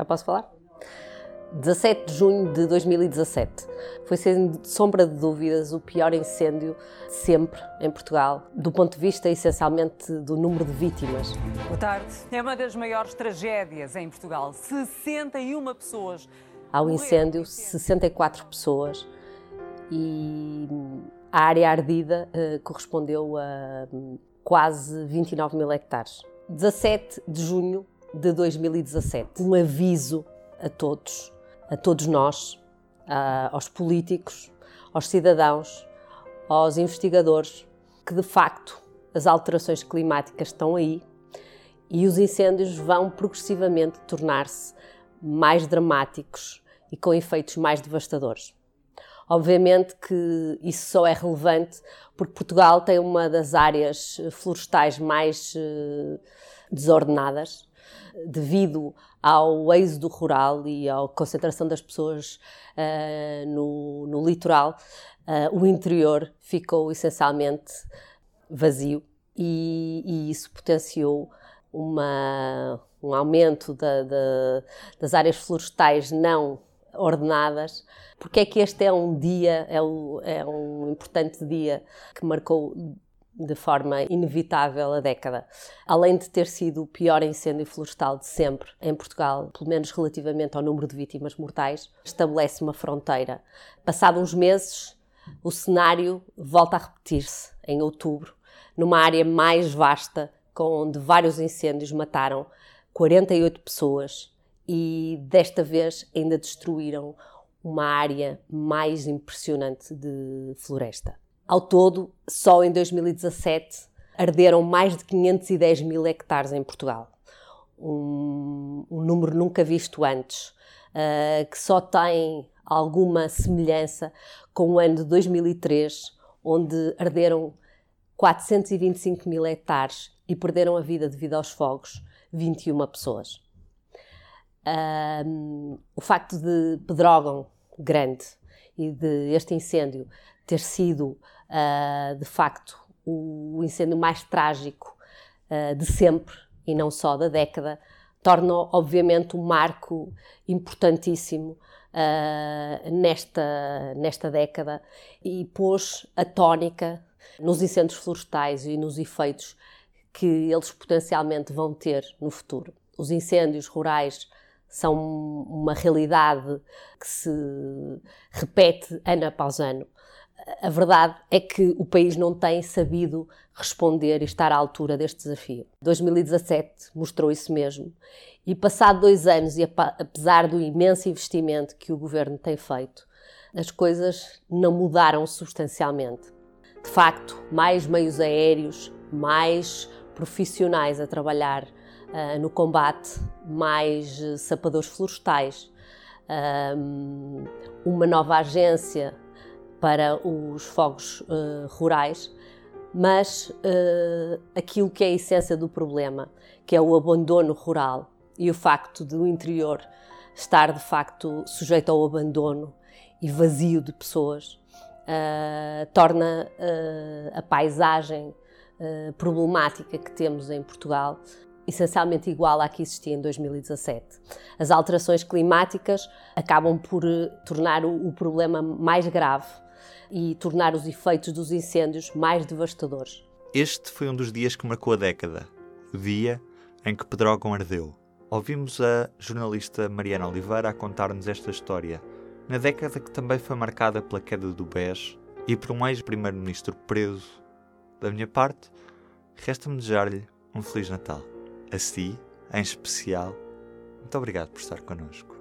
Já posso falar? 17 de junho de 2017. Foi, sem sombra de dúvidas, o pior incêndio sempre em Portugal, do ponto de vista essencialmente do número de vítimas. Boa tarde. É uma das maiores tragédias em Portugal. 61 pessoas. Ao incêndio, 64 pessoas e a área ardida uh, correspondeu a um, quase 29 mil hectares. 17 de junho de 2017. Um aviso a todos a todos nós, aos políticos, aos cidadãos, aos investigadores, que de facto as alterações climáticas estão aí e os incêndios vão progressivamente tornar-se mais dramáticos e com efeitos mais devastadores. Obviamente que isso só é relevante porque Portugal tem uma das áreas florestais mais eh, desordenadas, devido ao êxodo rural e à concentração das pessoas uh, no, no, litoral, uh, o interior ficou essencialmente vazio e, e isso potenciou uma, um aumento da, da, das áreas florestais não ordenadas. Porque é que este é um dia, é, é um importante dia que marcou de forma inevitável a década. Além de ter sido o pior incêndio florestal de sempre em Portugal, pelo menos relativamente ao número de vítimas mortais, estabelece uma fronteira. Passados uns meses, o cenário volta a repetir-se em outubro, numa área mais vasta, onde vários incêndios mataram 48 pessoas e desta vez ainda destruíram uma área mais impressionante de floresta. Ao todo, só em 2017 arderam mais de 510 mil hectares em Portugal. Um, um número nunca visto antes, uh, que só tem alguma semelhança com o ano de 2003, onde arderam 425 mil hectares e perderam a vida devido aos fogos 21 pessoas. Um, o facto de Pedrógão Grande e de este incêndio ter sido, uh, de facto, o incêndio mais trágico uh, de sempre e não só da década, torna, obviamente, um marco importantíssimo uh, nesta, nesta década e pôs a tónica nos incêndios florestais e nos efeitos que eles potencialmente vão ter no futuro. Os incêndios rurais são uma realidade que se repete ano após ano a verdade é que o país não tem sabido responder e estar à altura deste desafio. 2017 mostrou isso mesmo. E passado dois anos, e apesar do imenso investimento que o governo tem feito, as coisas não mudaram substancialmente. De facto, mais meios aéreos, mais profissionais a trabalhar uh, no combate, mais uh, sapadores florestais, uma nova agência para os fogos uh, rurais, mas uh, aquilo que é a essência do problema, que é o abandono rural e o facto do interior estar de facto sujeito ao abandono e vazio de pessoas, uh, torna a paisagem problemática que temos em Portugal essencialmente igual à que existia em 2017. As alterações climáticas acabam por tornar o, problema mais grave e tornar os efeitos dos incêndios mais devastadores. Este foi um dos dias que marcou a década, o dia em que Pedrógão ardeu. Ouvimos a jornalista Mariana Oliveira a contar-nos esta história, na década que também foi marcada pela queda do BES e por um ex-primeiro-ministro preso. Da minha parte, resta-me desejar-lhe um Feliz Natal. A si, em especial, muito obrigado por estar connosco.